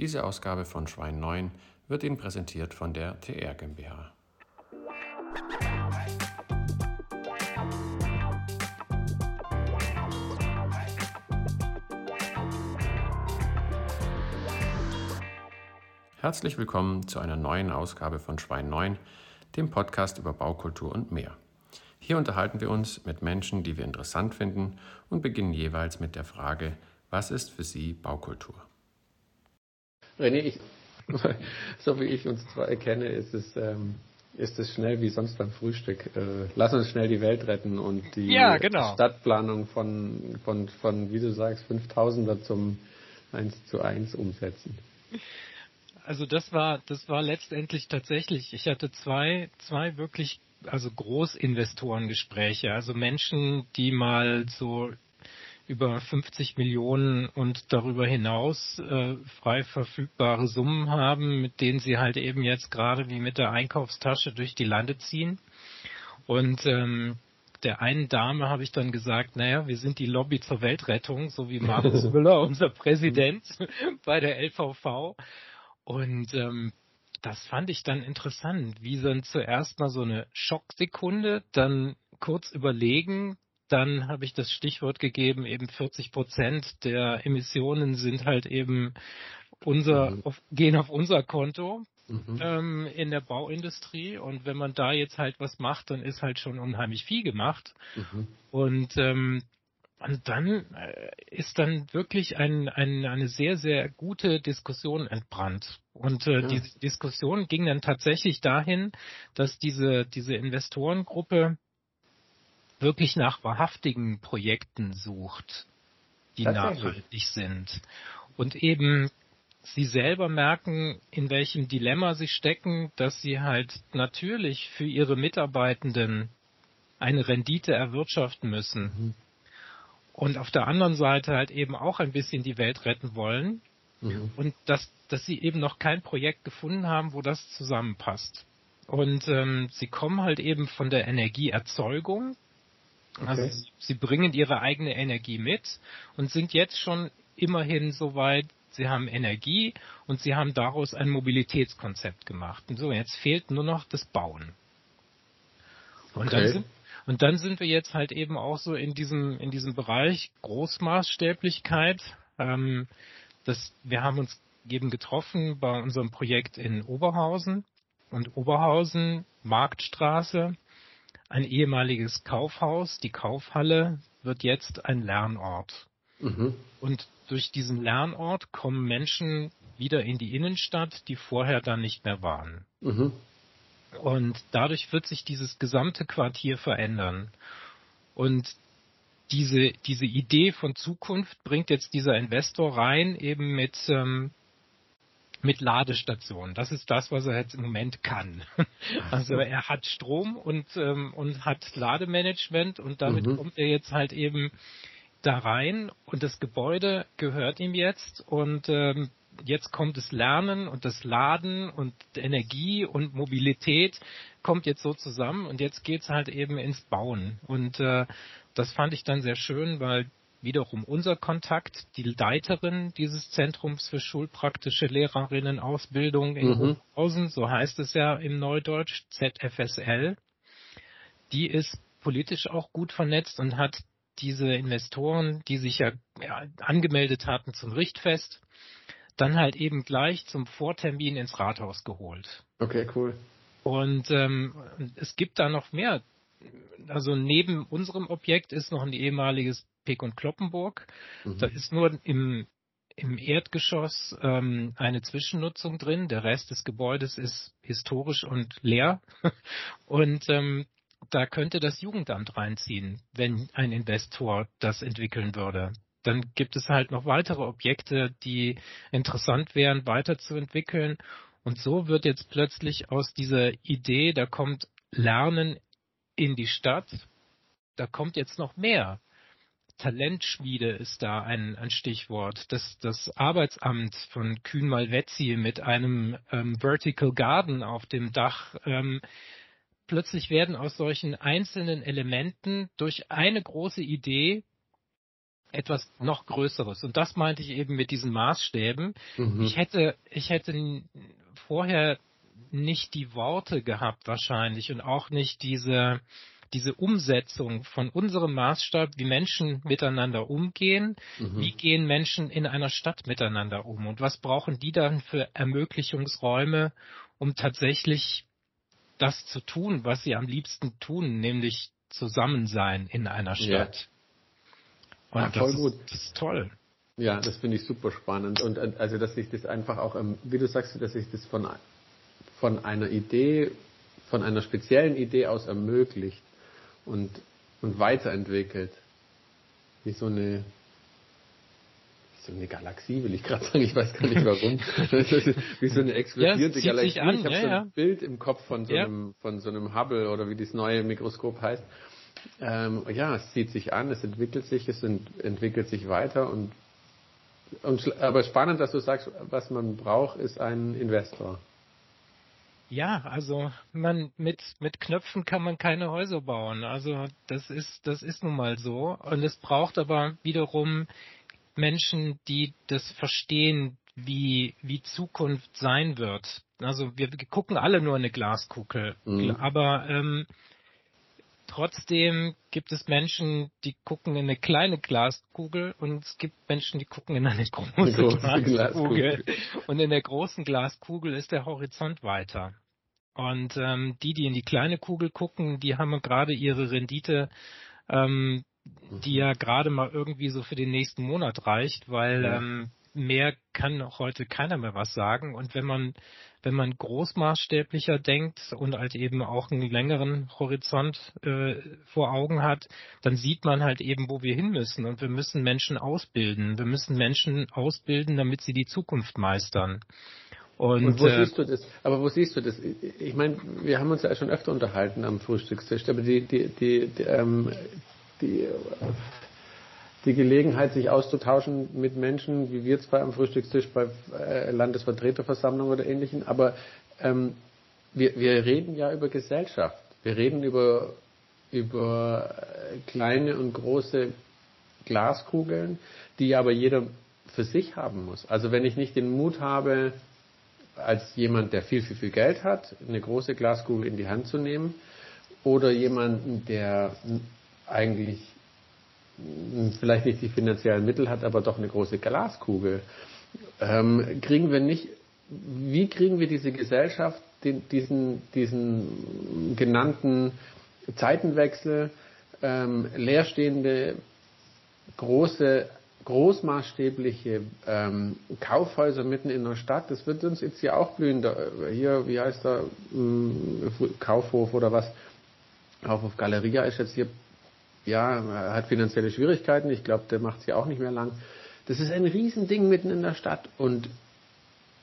Diese Ausgabe von Schwein 9 wird Ihnen präsentiert von der TR GmbH. Herzlich willkommen zu einer neuen Ausgabe von Schwein 9, dem Podcast über Baukultur und mehr. Hier unterhalten wir uns mit Menschen, die wir interessant finden und beginnen jeweils mit der Frage, was ist für Sie Baukultur? René, ich, so wie ich uns zwar erkenne, ist es, ähm, ist es schnell wie sonst beim Frühstück. Äh, lass uns schnell die Welt retten und die ja, genau. Stadtplanung von, von, von, wie du sagst, 5000er zum 1 zu 1 umsetzen also das war, das war letztendlich tatsächlich, ich hatte zwei, zwei wirklich, also Großinvestorengespräche, also Menschen, die mal so über 50 Millionen und darüber hinaus äh, frei verfügbare Summen haben, mit denen sie halt eben jetzt gerade wie mit der Einkaufstasche durch die Lande ziehen. Und ähm, der einen Dame habe ich dann gesagt, naja, wir sind die Lobby zur Weltrettung, so wie Markus Müller, unser Präsident bei der LVV. Und ähm, das fand ich dann interessant, wie dann zuerst mal so eine Schocksekunde, dann kurz überlegen, dann habe ich das Stichwort gegeben, eben 40 Prozent der Emissionen sind halt eben unser, mhm. auf, gehen auf unser Konto mhm. ähm, in der Bauindustrie. Und wenn man da jetzt halt was macht, dann ist halt schon unheimlich viel gemacht. Mhm. Und ähm, und dann äh, ist dann wirklich ein, ein, eine sehr, sehr gute Diskussion entbrannt. Und äh, ja. diese Diskussion ging dann tatsächlich dahin, dass diese, diese Investorengruppe wirklich nach wahrhaftigen Projekten sucht, die nachhaltig sind. Und eben sie selber merken, in welchem Dilemma sie stecken, dass sie halt natürlich für ihre Mitarbeitenden eine Rendite erwirtschaften müssen. Mhm und auf der anderen Seite halt eben auch ein bisschen die Welt retten wollen mhm. und dass, dass sie eben noch kein Projekt gefunden haben, wo das zusammenpasst. Und ähm, sie kommen halt eben von der Energieerzeugung. Okay. Also sie, bringen ihre eigene Energie mit und sind jetzt schon immerhin so weit, sie haben Energie und sie haben daraus ein Mobilitätskonzept gemacht. Und so, jetzt fehlt nur noch das Bauen. Und okay. dann sind, und dann sind wir jetzt halt eben auch so in diesem, in diesem Bereich Großmaßstäblichkeit. Ähm, das, wir haben uns eben getroffen bei unserem Projekt in Oberhausen. Und Oberhausen, Marktstraße, ein ehemaliges Kaufhaus, die Kaufhalle, wird jetzt ein Lernort. Mhm. Und durch diesen Lernort kommen Menschen wieder in die Innenstadt, die vorher dann nicht mehr waren. Mhm. Und dadurch wird sich dieses gesamte Quartier verändern. Und diese, diese Idee von Zukunft bringt jetzt dieser Investor rein, eben mit, ähm, mit Ladestationen. Das ist das, was er jetzt im Moment kann. Also er hat Strom und, ähm, und hat Lademanagement und damit mhm. kommt er jetzt halt eben da rein und das Gebäude gehört ihm jetzt und ähm, jetzt kommt das Lernen und das Laden und Energie und Mobilität kommt jetzt so zusammen und jetzt geht's halt eben ins Bauen. Und äh, das fand ich dann sehr schön, weil wiederum unser Kontakt, die Leiterin dieses Zentrums für schulpraktische Lehrerinnenausbildung in mhm. Hohenhausen, so heißt es ja im Neudeutsch, ZFSL, die ist politisch auch gut vernetzt und hat diese Investoren, die sich ja, ja angemeldet hatten zum Richtfest, dann halt eben gleich zum Vortermin ins Rathaus geholt. Okay, cool. Und ähm, es gibt da noch mehr. Also neben unserem Objekt ist noch ein ehemaliges Pek und Kloppenburg. Mhm. Da ist nur im, im Erdgeschoss ähm, eine Zwischennutzung drin. Der Rest des Gebäudes ist historisch und leer. und ähm, da könnte das Jugendamt reinziehen, wenn ein Investor das entwickeln würde dann gibt es halt noch weitere Objekte, die interessant wären, weiterzuentwickeln. Und so wird jetzt plötzlich aus dieser Idee, da kommt Lernen in die Stadt, da kommt jetzt noch mehr. Talentschmiede ist da ein, ein Stichwort. Das, das Arbeitsamt von Kühn Malvezzi mit einem ähm, Vertical Garden auf dem Dach. Ähm, plötzlich werden aus solchen einzelnen Elementen durch eine große Idee etwas noch Größeres. Und das meinte ich eben mit diesen Maßstäben. Mhm. Ich hätte, ich hätte vorher nicht die Worte gehabt wahrscheinlich und auch nicht diese, diese Umsetzung von unserem Maßstab, wie Menschen miteinander umgehen, mhm. wie gehen Menschen in einer Stadt miteinander um und was brauchen die dann für Ermöglichungsräume, um tatsächlich das zu tun, was sie am liebsten tun, nämlich zusammen sein in einer Stadt. Ja. Und ja, das. Ist, das ist toll. Ja, das finde ich super spannend. Und also, dass sich das einfach auch, wie du sagst, dass sich das von, von einer Idee, von einer speziellen Idee aus ermöglicht und, und weiterentwickelt. Wie so eine, so eine Galaxie, will ich gerade sagen, ich weiß gar nicht warum. wie so eine explodierte ja, Galaxie. An, ich habe ja, so ein ja. Bild im Kopf von so, einem, von so einem Hubble oder wie das neue Mikroskop heißt. Ähm, ja, es zieht sich an, es entwickelt sich, es ent entwickelt sich weiter und, und aber spannend, dass du sagst, was man braucht, ist ein Investor. Ja, also man mit mit Knöpfen kann man keine Häuser bauen. Also das ist das ist nun mal so und es braucht aber wiederum Menschen, die das verstehen, wie wie Zukunft sein wird. Also wir, wir gucken alle nur eine Glaskugel, mhm. aber ähm, Trotzdem gibt es Menschen, die gucken in eine kleine Glaskugel und es gibt Menschen, die gucken in eine große, große Glaskugel. Glaskugel. Und in der großen Glaskugel ist der Horizont weiter. Und ähm, die, die in die kleine Kugel gucken, die haben gerade ihre Rendite, ähm, die ja gerade mal irgendwie so für den nächsten Monat reicht, weil ja. ähm, mehr kann heute keiner mehr was sagen. Und wenn man, wenn man großmaßstäblicher denkt und halt eben auch einen längeren Horizont äh, vor Augen hat, dann sieht man halt eben, wo wir hin müssen. Und wir müssen Menschen ausbilden. Wir müssen Menschen ausbilden, damit sie die Zukunft meistern. Und, und wo äh, siehst du das? Aber wo siehst du das? Ich meine, wir haben uns ja schon öfter unterhalten am Frühstückstisch, aber die, die, die, die, ähm, die die Gelegenheit, sich auszutauschen mit Menschen, wie wir zwar am Frühstückstisch bei äh, Landesvertreterversammlungen oder ähnlichen, aber ähm, wir, wir reden ja über Gesellschaft. Wir reden über, über äh, kleine und große Glaskugeln, die aber jeder für sich haben muss. Also wenn ich nicht den Mut habe, als jemand, der viel, viel, viel Geld hat, eine große Glaskugel in die Hand zu nehmen, oder jemanden, der eigentlich vielleicht nicht die finanziellen Mittel hat, aber doch eine große Glaskugel. Ähm, kriegen wir nicht, wie kriegen wir diese Gesellschaft, den, diesen, diesen genannten Zeitenwechsel, ähm, leerstehende, große, großmaßstäbliche ähm, Kaufhäuser mitten in der Stadt, das wird uns jetzt hier auch blühen. Da, hier, wie heißt der, ähm, Kaufhof oder was? Kaufhof Galeria ist jetzt hier ja, er hat finanzielle Schwierigkeiten. Ich glaube, der macht es ja auch nicht mehr lang. Das ist ein Riesending mitten in der Stadt und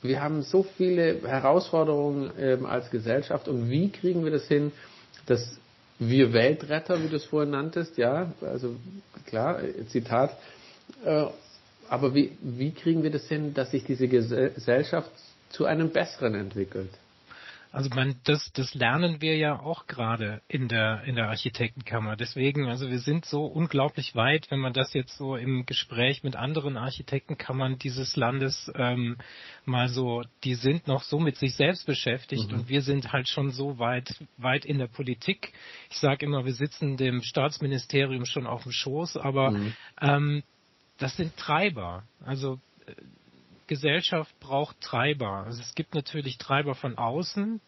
wir haben so viele Herausforderungen ähm, als Gesellschaft und wie kriegen wir das hin, dass wir Weltretter, wie du es vorhin nanntest, ja, also klar, Zitat, äh, aber wie, wie kriegen wir das hin, dass sich diese Gesellschaft zu einem Besseren entwickelt? Also man, das, das lernen wir ja auch gerade in der, in der Architektenkammer. Deswegen, also wir sind so unglaublich weit, wenn man das jetzt so im Gespräch mit anderen Architektenkammern dieses Landes ähm, mal so, die sind noch so mit sich selbst beschäftigt mhm. und wir sind halt schon so weit, weit in der Politik. Ich sage immer, wir sitzen dem Staatsministerium schon auf dem Schoß, aber mhm. ähm, das sind Treiber. Also äh, Gesellschaft braucht Treiber. Also es gibt natürlich Treiber von außen,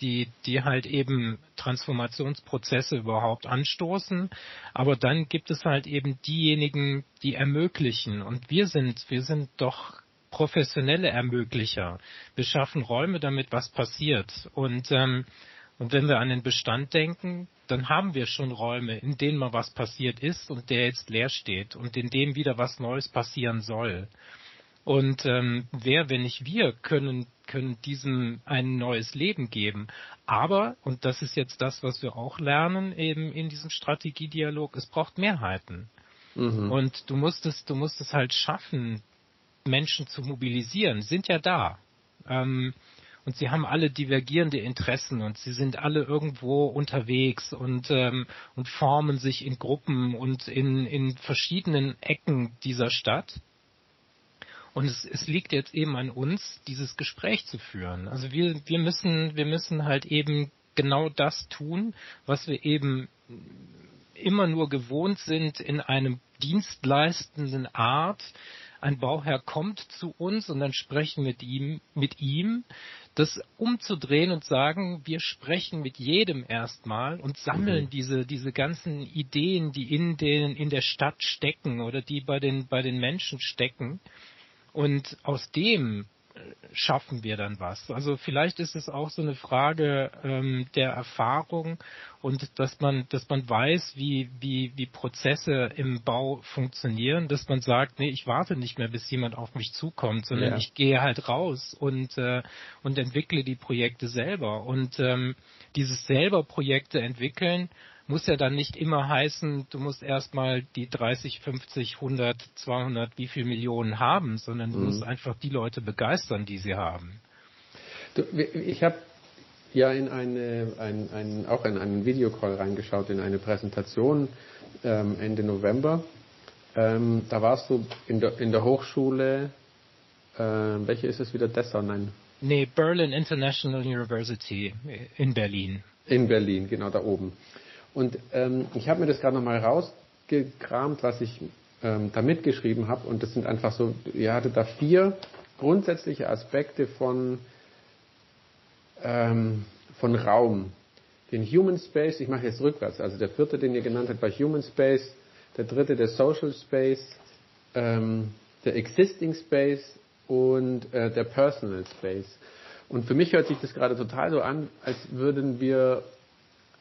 die, die halt eben Transformationsprozesse überhaupt anstoßen. Aber dann gibt es halt eben diejenigen, die ermöglichen. Und wir sind, wir sind doch professionelle Ermöglicher. Wir schaffen Räume, damit was passiert. Und, ähm, und wenn wir an den Bestand denken, dann haben wir schon Räume, in denen mal was passiert ist und der jetzt leer steht und in dem wieder was Neues passieren soll. Und ähm, wer, wenn nicht wir, können, können diesem ein neues Leben geben. Aber, und das ist jetzt das, was wir auch lernen eben in diesem Strategiedialog, es braucht Mehrheiten. Mhm. Und du musst es, du musst es halt schaffen, Menschen zu mobilisieren, sind ja da. Ähm, und sie haben alle divergierende Interessen und sie sind alle irgendwo unterwegs und, ähm, und formen sich in Gruppen und in, in verschiedenen Ecken dieser Stadt. Und es, es liegt jetzt eben an uns, dieses Gespräch zu führen. Also wir, wir müssen, wir müssen halt eben genau das tun, was wir eben immer nur gewohnt sind in einem dienstleistenden Art. Ein Bauherr kommt zu uns und dann sprechen mit ihm, mit ihm, das umzudrehen und sagen, wir sprechen mit jedem erstmal und sammeln mhm. diese, diese ganzen Ideen, die in den, in der Stadt stecken oder die bei den, bei den Menschen stecken. Und aus dem schaffen wir dann was? Also vielleicht ist es auch so eine Frage ähm, der Erfahrung und dass man, dass man weiß, wie, wie, wie Prozesse im Bau funktionieren, dass man sagt, nee, ich warte nicht mehr, bis jemand auf mich zukommt, sondern ja. ich gehe halt raus und, äh, und entwickle die Projekte selber. Und ähm, dieses selber Projekte entwickeln, muss ja dann nicht immer heißen, du musst erstmal die 30, 50, 100, 200, wie viel Millionen haben, sondern du mhm. musst einfach die Leute begeistern, die sie haben. Du, ich habe ja in eine, ein, ein, auch in einen Videocall reingeschaut, in eine Präsentation ähm, Ende November. Ähm, da warst du in der, in der Hochschule, äh, welche ist es wieder, Dessau? Nein. Nee, Berlin International University in Berlin. In Berlin, genau da oben. Und ähm, ich habe mir das gerade nochmal rausgekramt, was ich ähm, da mitgeschrieben habe. Und das sind einfach so, ihr hattet da vier grundsätzliche Aspekte von, ähm, von Raum. Den Human Space, ich mache jetzt rückwärts, also der vierte, den ihr genannt habt, war Human Space, der dritte der Social Space, ähm, der Existing Space und äh, der Personal Space. Und für mich hört sich das gerade total so an, als würden wir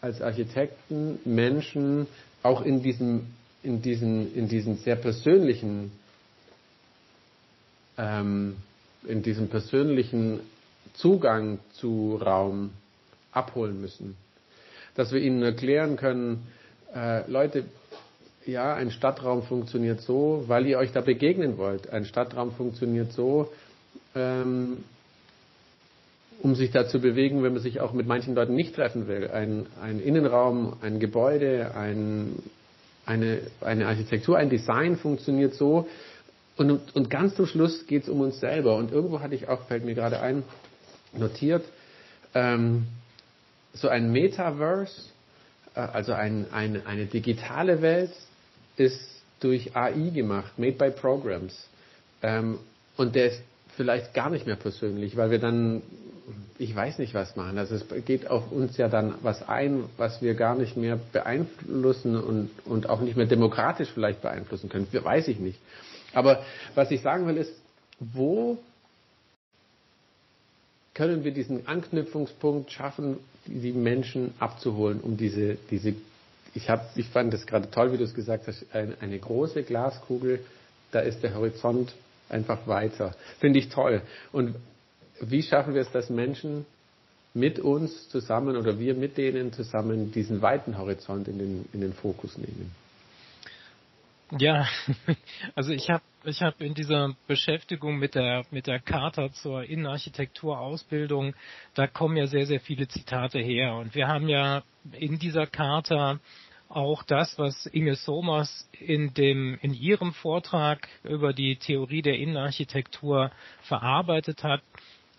als Architekten Menschen auch in diesem, in diesen, in diesen sehr persönlichen, ähm, in diesem persönlichen Zugang zu Raum abholen müssen. Dass wir ihnen erklären können, äh, Leute, ja, ein Stadtraum funktioniert so, weil ihr euch da begegnen wollt. Ein Stadtraum funktioniert so, ähm, um sich da zu bewegen, wenn man sich auch mit manchen Leuten nicht treffen will. Ein, ein Innenraum, ein Gebäude, ein, eine, eine Architektur, ein Design funktioniert so. Und, und ganz zum Schluss geht es um uns selber. Und irgendwo hatte ich auch, fällt mir gerade ein, notiert, ähm, so ein Metaverse, äh, also ein, ein, eine digitale Welt, ist durch AI gemacht, made by programs. Ähm, und der ist vielleicht gar nicht mehr persönlich, weil wir dann ich weiß nicht, was machen. Also es geht auf uns ja dann was ein, was wir gar nicht mehr beeinflussen und, und auch nicht mehr demokratisch vielleicht beeinflussen können. Weiß ich nicht. Aber was ich sagen will ist, wo können wir diesen Anknüpfungspunkt schaffen, die Menschen abzuholen, um diese, diese ich, hab, ich fand das gerade toll, wie du es gesagt hast, eine, eine große Glaskugel, da ist der Horizont einfach weiter. Finde ich toll. Und wie schaffen wir es, dass Menschen mit uns zusammen oder wir mit denen zusammen diesen weiten Horizont in den, in den Fokus nehmen? Ja, also ich habe ich hab in dieser Beschäftigung mit der mit der Charta zur Innenarchitekturausbildung, da kommen ja sehr sehr viele Zitate her und wir haben ja in dieser Charta auch das, was Inge Somers in dem in ihrem Vortrag über die Theorie der Innenarchitektur verarbeitet hat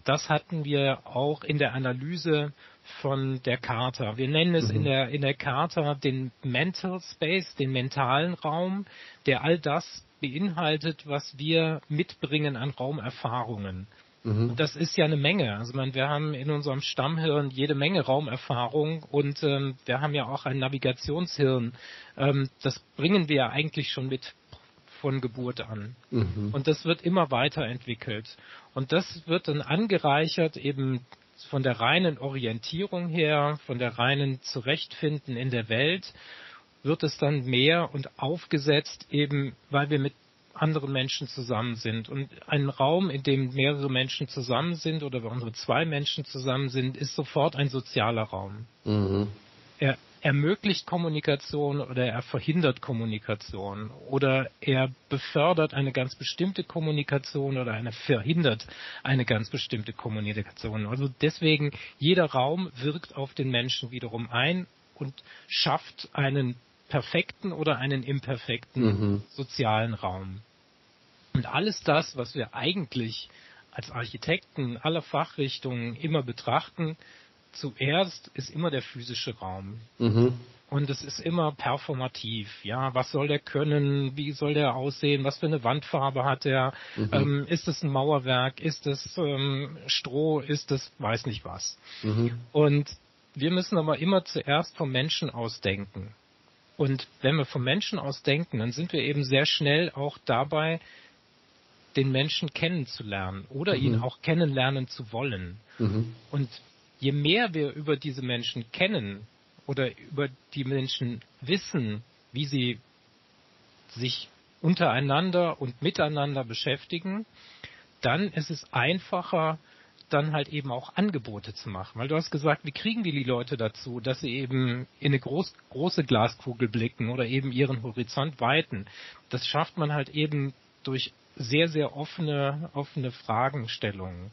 das hatten wir auch in der Analyse von der Charta. Wir nennen es mhm. in der, in der Charta den Mental Space, den mentalen Raum, der all das beinhaltet, was wir mitbringen an Raumerfahrungen. Mhm. Das ist ja eine Menge. Also man, wir haben in unserem Stammhirn jede Menge Raumerfahrung und ähm, wir haben ja auch ein Navigationshirn. Ähm, das bringen wir ja eigentlich schon mit von Geburt an. Mhm. Und das wird immer weiterentwickelt. Und das wird dann angereichert eben von der reinen Orientierung her, von der reinen Zurechtfinden in der Welt, wird es dann mehr und aufgesetzt eben, weil wir mit anderen Menschen zusammen sind. Und ein Raum, in dem mehrere Menschen zusammen sind oder wenn unsere zwei Menschen zusammen sind, ist sofort ein sozialer Raum. Mhm. Er, ermöglicht Kommunikation oder er verhindert Kommunikation oder er befördert eine ganz bestimmte Kommunikation oder er verhindert eine ganz bestimmte Kommunikation. Also deswegen, jeder Raum wirkt auf den Menschen wiederum ein und schafft einen perfekten oder einen imperfekten mhm. sozialen Raum. Und alles das, was wir eigentlich als Architekten aller Fachrichtungen immer betrachten, zuerst ist immer der physische Raum. Mhm. Und es ist immer performativ. Ja, was soll der können? Wie soll der aussehen? Was für eine Wandfarbe hat er? Mhm. Ähm, ist es ein Mauerwerk? Ist es ähm, Stroh? Ist es weiß nicht was? Mhm. Und wir müssen aber immer zuerst vom Menschen aus denken. Und wenn wir vom Menschen aus denken, dann sind wir eben sehr schnell auch dabei, den Menschen kennenzulernen oder mhm. ihn auch kennenlernen zu wollen. Mhm. Und je mehr wir über diese Menschen kennen oder über die Menschen wissen, wie sie sich untereinander und miteinander beschäftigen, dann ist es einfacher, dann halt eben auch Angebote zu machen. Weil du hast gesagt, wie kriegen wir die Leute dazu, dass sie eben in eine groß, große Glaskugel blicken oder eben ihren Horizont weiten. Das schafft man halt eben durch sehr, sehr offene, offene Fragenstellungen.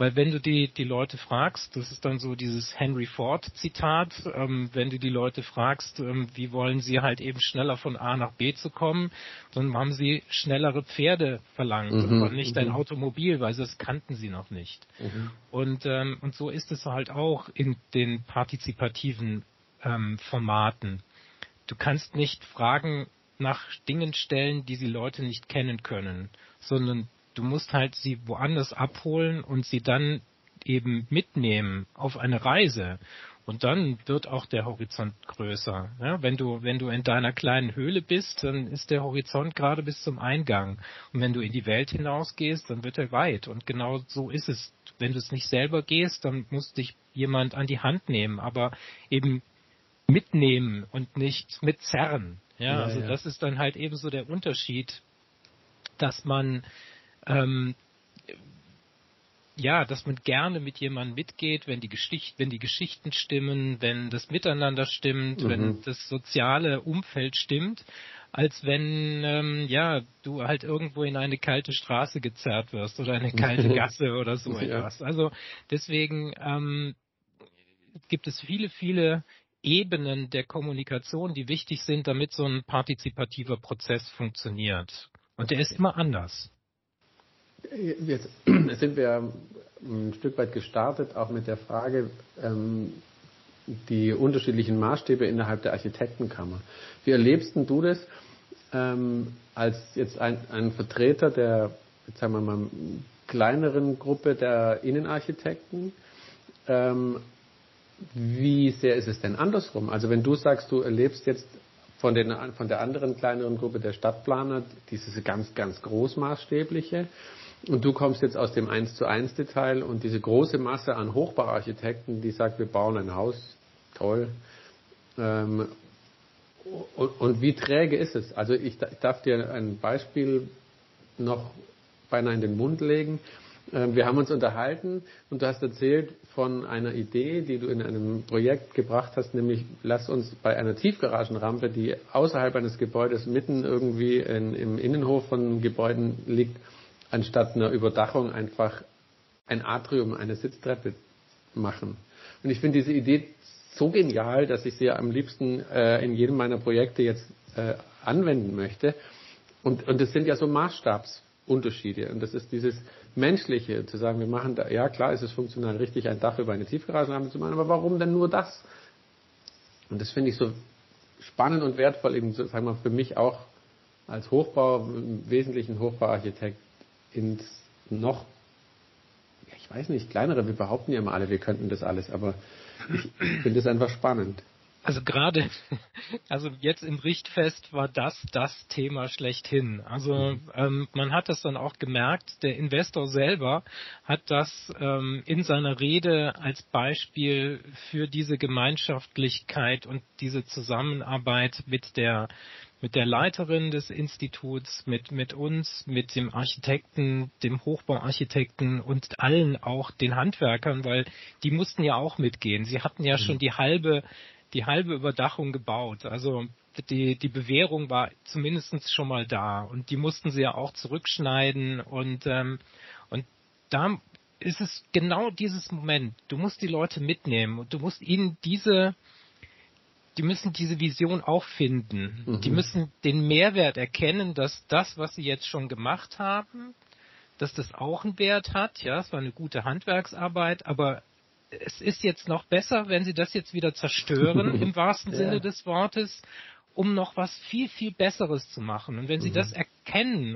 Weil wenn du die, die Leute fragst, das ist dann so dieses Henry Ford Zitat, ähm, wenn du die Leute fragst, ähm, wie wollen sie halt eben schneller von A nach B zu kommen, dann haben sie schnellere Pferde verlangt, mhm, aber nicht mhm. ein Automobil, weil das kannten sie noch nicht. Mhm. Und, ähm, und so ist es halt auch in den partizipativen ähm, Formaten. Du kannst nicht Fragen nach Dingen stellen, die sie Leute nicht kennen können, sondern du musst halt sie woanders abholen und sie dann eben mitnehmen auf eine Reise. Und dann wird auch der Horizont größer. Ja, wenn du, wenn du in deiner kleinen Höhle bist, dann ist der Horizont gerade bis zum Eingang. Und wenn du in die Welt hinausgehst, dann wird er weit. Und genau so ist es. Wenn du es nicht selber gehst, dann muss dich jemand an die Hand nehmen, aber eben mitnehmen und nicht mitzerren. Ja, ja also ja. das ist dann halt eben so der Unterschied, dass man ähm, ja, dass man gerne mit jemandem mitgeht, wenn die, Geschicht, wenn die Geschichten stimmen, wenn das Miteinander stimmt, mhm. wenn das soziale Umfeld stimmt, als wenn ähm, ja du halt irgendwo in eine kalte Straße gezerrt wirst oder eine kalte Gasse oder so ja. etwas. Also deswegen ähm, gibt es viele, viele Ebenen der Kommunikation, die wichtig sind, damit so ein partizipativer Prozess funktioniert. Und der ist immer anders. Jetzt sind wir ein Stück weit gestartet, auch mit der Frage, ähm, die unterschiedlichen Maßstäbe innerhalb der Architektenkammer. Wie erlebst du das ähm, als jetzt ein, ein Vertreter der, sagen wir mal, kleineren Gruppe der Innenarchitekten? Ähm, wie sehr ist es denn andersrum? Also wenn du sagst, du erlebst jetzt von, den, von der anderen kleineren Gruppe der Stadtplaner dieses ganz, ganz großmaßstäbliche und du kommst jetzt aus dem 1 zu 1 Detail und diese große Masse an Hochbauarchitekten, die sagt, wir bauen ein Haus, toll. Ähm, und, und, wie träge ist es? Also ich, ich, darf dir ein Beispiel noch beinahe in den Mund legen. Ähm, wir haben uns unterhalten und du hast erzählt von einer Idee, die du in einem Projekt gebracht hast, nämlich lass uns bei einer Tiefgaragenrampe, die außerhalb eines Gebäudes mitten irgendwie in, im Innenhof von Gebäuden liegt, anstatt einer Überdachung einfach ein Atrium, eine Sitztreppe machen. Und ich finde diese Idee so genial, dass ich sie am liebsten äh, in jedem meiner Projekte jetzt äh, anwenden möchte. Und, und das sind ja so Maßstabsunterschiede. Und das ist dieses Menschliche, zu sagen, wir machen da, ja klar ist es funktional richtig, ein Dach über eine Tiefgaragenrampe zu machen, aber warum denn nur das? Und das finde ich so spannend und wertvoll, eben, sagen wir, für mich auch als Hochbau, im Wesentlichen Hochbauarchitekt, ins noch, ich weiß nicht, kleinere, wir behaupten ja immer alle, wir könnten das alles, aber ich finde es einfach spannend. Also gerade, also jetzt im Richtfest war das das Thema schlechthin. Also ähm, man hat das dann auch gemerkt, der Investor selber hat das ähm, in seiner Rede als Beispiel für diese Gemeinschaftlichkeit und diese Zusammenarbeit mit der mit der Leiterin des Instituts, mit, mit uns, mit dem Architekten, dem Hochbauarchitekten und allen auch den Handwerkern, weil die mussten ja auch mitgehen. Sie hatten ja mhm. schon die halbe die halbe Überdachung gebaut. Also die, die Bewährung war zumindest schon mal da und die mussten sie ja auch zurückschneiden und, ähm, und da ist es genau dieses Moment. Du musst die Leute mitnehmen und du musst ihnen diese, die müssen diese Vision auch finden. Mhm. Die müssen den Mehrwert erkennen, dass das, was sie jetzt schon gemacht haben, dass das auch einen Wert hat. Ja, es war eine gute Handwerksarbeit, aber es ist jetzt noch besser, wenn sie das jetzt wieder zerstören, im wahrsten ja. Sinne des Wortes, um noch was viel, viel Besseres zu machen. Und wenn sie mhm. das erkennen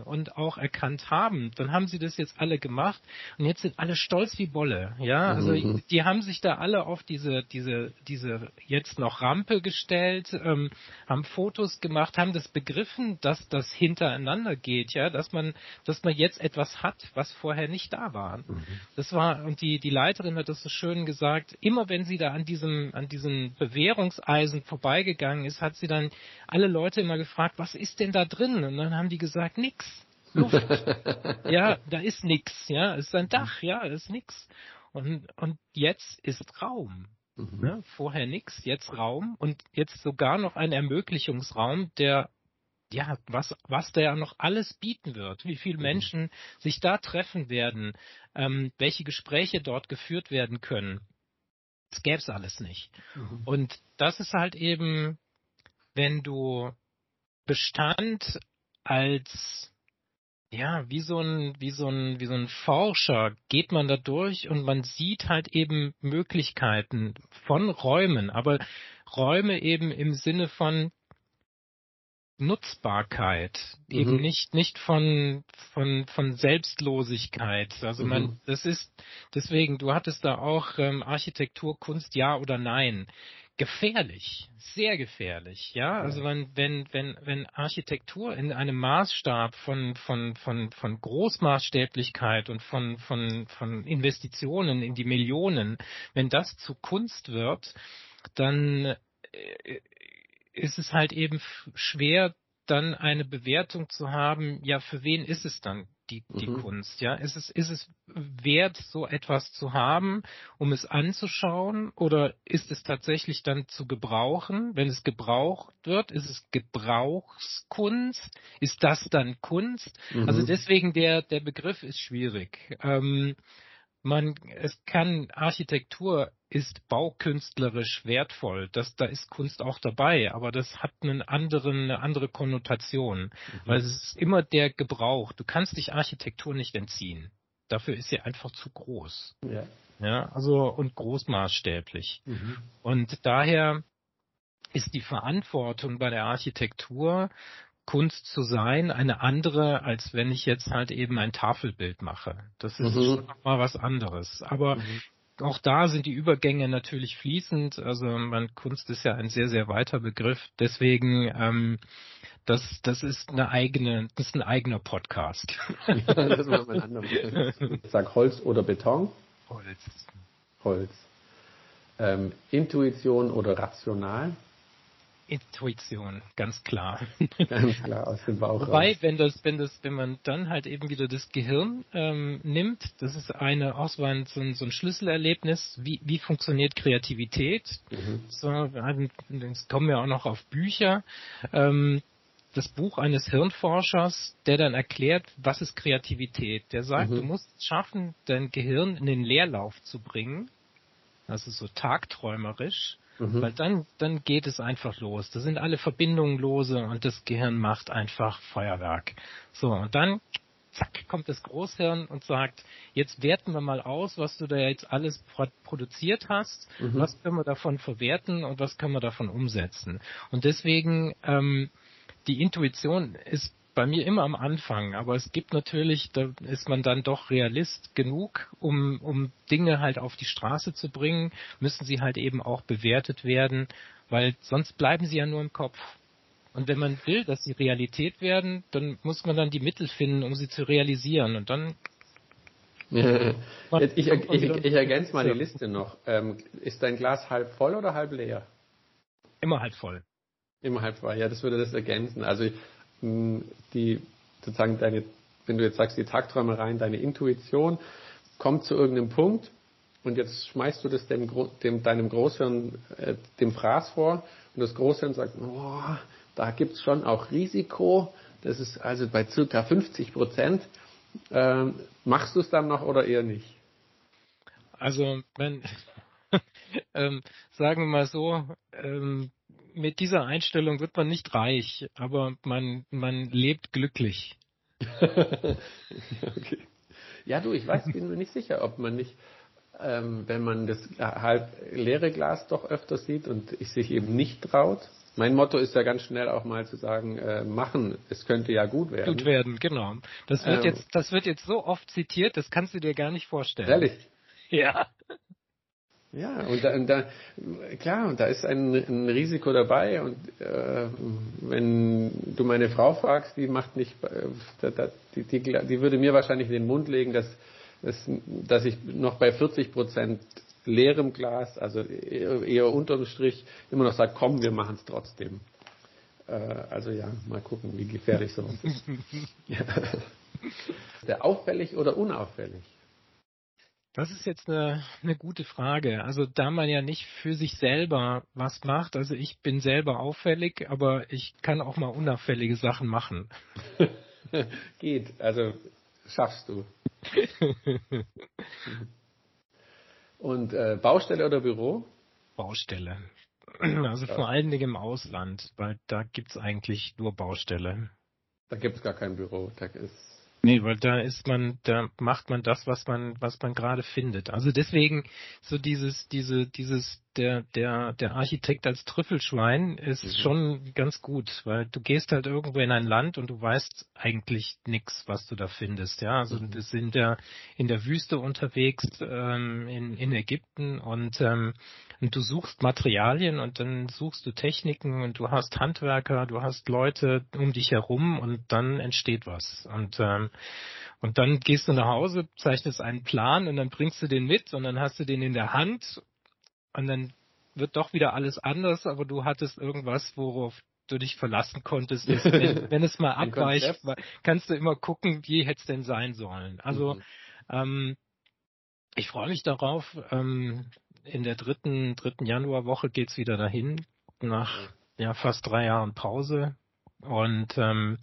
und auch erkannt haben, dann haben sie das jetzt alle gemacht und jetzt sind alle stolz wie Bolle. Ja, also mhm. die haben sich da alle auf diese, diese, diese jetzt noch Rampe gestellt, ähm, haben Fotos gemacht, haben das begriffen, dass das hintereinander geht, ja, dass man, dass man jetzt etwas hat, was vorher nicht da war. Mhm. Das war, und die, die Leiterin hat das so schön gesagt, immer wenn sie da an diesem, an diesem Bewährungseisen vorbeigegangen ist, hat sie dann alle Leute immer gefragt, was ist denn da drin? Und dann haben die gesagt, nix. Luft. ja, da ist nix, ja, es ist ein Dach, ja, es ist nix. Und, und jetzt ist Raum. Mhm. Ne? Vorher nix, jetzt Raum und jetzt sogar noch ein Ermöglichungsraum, der ja, was, was der noch alles bieten wird, wie viele mhm. Menschen sich da treffen werden, ähm, welche Gespräche dort geführt werden können. Das gäbe es alles nicht. Mhm. Und das ist halt eben wenn du Bestand als ja, wie so ein, wie so ein, wie so ein Forscher geht man da durch und man sieht halt eben Möglichkeiten von Räumen, aber Räume eben im Sinne von Nutzbarkeit, mhm. eben nicht, nicht von, von, von Selbstlosigkeit. Also man, mhm. das ist, deswegen, du hattest da auch ähm, Architektur, Kunst, ja oder nein gefährlich, sehr gefährlich, ja. Also wenn, wenn, wenn, wenn Architektur in einem Maßstab von, von, von, von Großmaßstäblichkeit und von, von, von Investitionen in die Millionen, wenn das zu Kunst wird, dann äh, ist es halt eben schwer, dann eine Bewertung zu haben, ja, für wen ist es dann die, die mhm. Kunst, ja? Ist es, ist es wert, so etwas zu haben, um es anzuschauen, oder ist es tatsächlich dann zu gebrauchen? Wenn es gebraucht wird, ist es Gebrauchskunst? Ist das dann Kunst? Mhm. Also deswegen der, der Begriff ist schwierig. Ähm, man, es kann Architektur ist baukünstlerisch wertvoll. Das, da ist Kunst auch dabei, aber das hat einen anderen, eine andere Konnotation, mhm. weil es ist immer der Gebrauch. Du kannst dich Architektur nicht entziehen. Dafür ist sie einfach zu groß. Ja. Ja, also und großmaßstäblich. Mhm. Und daher ist die Verantwortung bei der Architektur Kunst zu sein eine andere, als wenn ich jetzt halt eben ein Tafelbild mache. Das ist mhm. mal was anderes. Aber mhm. auch da sind die Übergänge natürlich fließend. Also man, Kunst ist ja ein sehr, sehr weiter Begriff. Deswegen, ähm, das, das ist eine eigene, das ist ein eigener Podcast. Ja, das war mein anderer Ich sag Holz oder Beton? Holz. Holz. Ähm, Intuition oder rational? Intuition, ganz klar. Ganz klar aus dem Bauch Wobei, raus. wenn das, wenn das, wenn man dann halt eben wieder das Gehirn ähm, nimmt, das ist eine auch so ein, so ein, Schlüsselerlebnis, wie, wie funktioniert Kreativität. Mhm. So, jetzt kommen wir auch noch auf Bücher. Ähm, das Buch eines Hirnforschers, der dann erklärt, was ist Kreativität. Der sagt, mhm. du musst es schaffen, dein Gehirn in den Leerlauf zu bringen, also so tagträumerisch, Mhm. Weil dann, dann geht es einfach los. Da sind alle Verbindungen lose und das Gehirn macht einfach Feuerwerk. So, und dann, zack, kommt das Großhirn und sagt, jetzt werten wir mal aus, was du da jetzt alles produziert hast, mhm. was können wir davon verwerten und was können wir davon umsetzen. Und deswegen, ähm, die Intuition ist bei mir immer am Anfang, aber es gibt natürlich, da ist man dann doch Realist genug, um, um Dinge halt auf die Straße zu bringen, müssen sie halt eben auch bewertet werden, weil sonst bleiben sie ja nur im Kopf. Und wenn man will, dass sie Realität werden, dann muss man dann die Mittel finden, um sie zu realisieren. Und dann. Ich, ich, ich, ich ergänze mal die Liste noch. Ähm, ist dein Glas halb voll oder halb leer? Immer halb voll. Immer halb voll, ja, das würde das ergänzen. Also die sozusagen deine, wenn du jetzt sagst, die Tagträumereien, deine Intuition kommt zu irgendeinem Punkt und jetzt schmeißt du das dem, dem deinem Großhirn, äh, dem Fraß vor und das Großhirn sagt, oh, da gibt's schon auch Risiko, das ist also bei circa 50 Prozent. Ähm, machst du es dann noch oder eher nicht? Also, wenn, ähm, sagen wir mal so, ähm, mit dieser Einstellung wird man nicht reich, aber man, man lebt glücklich. okay. Ja, du, ich weiß, bin mir nicht sicher, ob man nicht, ähm, wenn man das halb leere Glas doch öfter sieht und sich eben nicht traut. Mein Motto ist ja ganz schnell auch mal zu sagen, äh, machen, es könnte ja gut werden. Gut werden, genau. Das wird ähm, jetzt, das wird jetzt so oft zitiert, das kannst du dir gar nicht vorstellen. Ehrlich? Ja. Ja, und da, und da klar, und da ist ein, ein Risiko dabei. Und äh, wenn du meine Frau fragst, die macht nicht, äh, die, die, die würde mir wahrscheinlich in den Mund legen, dass, dass, dass ich noch bei 40 Prozent leerem Glas, also eher, eher unterm Strich, immer noch sage, komm, wir machen es trotzdem. Äh, also ja, mal gucken, wie gefährlich sowas ist. ja. Der auffällig oder unauffällig? Das ist jetzt eine, eine gute Frage. Also da man ja nicht für sich selber was macht, also ich bin selber auffällig, aber ich kann auch mal unauffällige Sachen machen. Geht, also schaffst du. Und äh, Baustelle oder Büro? Baustelle. Also vor allen Dingen im Ausland, weil da gibt's eigentlich nur Baustelle. Da gibt's gar kein Büro. Da ist Nee, weil da ist man, da macht man das, was man, was man gerade findet. Also deswegen so dieses, diese, dieses, der, der, der Architekt als Trüffelschwein ist mhm. schon ganz gut, weil du gehst halt irgendwo in ein Land und du weißt eigentlich nichts, was du da findest. Ja, also mhm. wir sind ja in der Wüste unterwegs ähm, in, in Ägypten und ähm, und du suchst Materialien und dann suchst du Techniken und du hast Handwerker, du hast Leute um dich herum und dann entsteht was. Und, ähm, und dann gehst du nach Hause, zeichnest einen Plan und dann bringst du den mit und dann hast du den in der Hand und dann wird doch wieder alles anders, aber du hattest irgendwas, worauf du dich verlassen konntest. Ist, wenn, wenn, es mal abweicht, kannst du immer gucken, wie hätte es denn sein sollen. Also mhm. ähm, ich freue mich darauf. Ähm, in der dritten, dritten Januarwoche geht's wieder dahin, nach ja, fast drei Jahren Pause. Und ähm,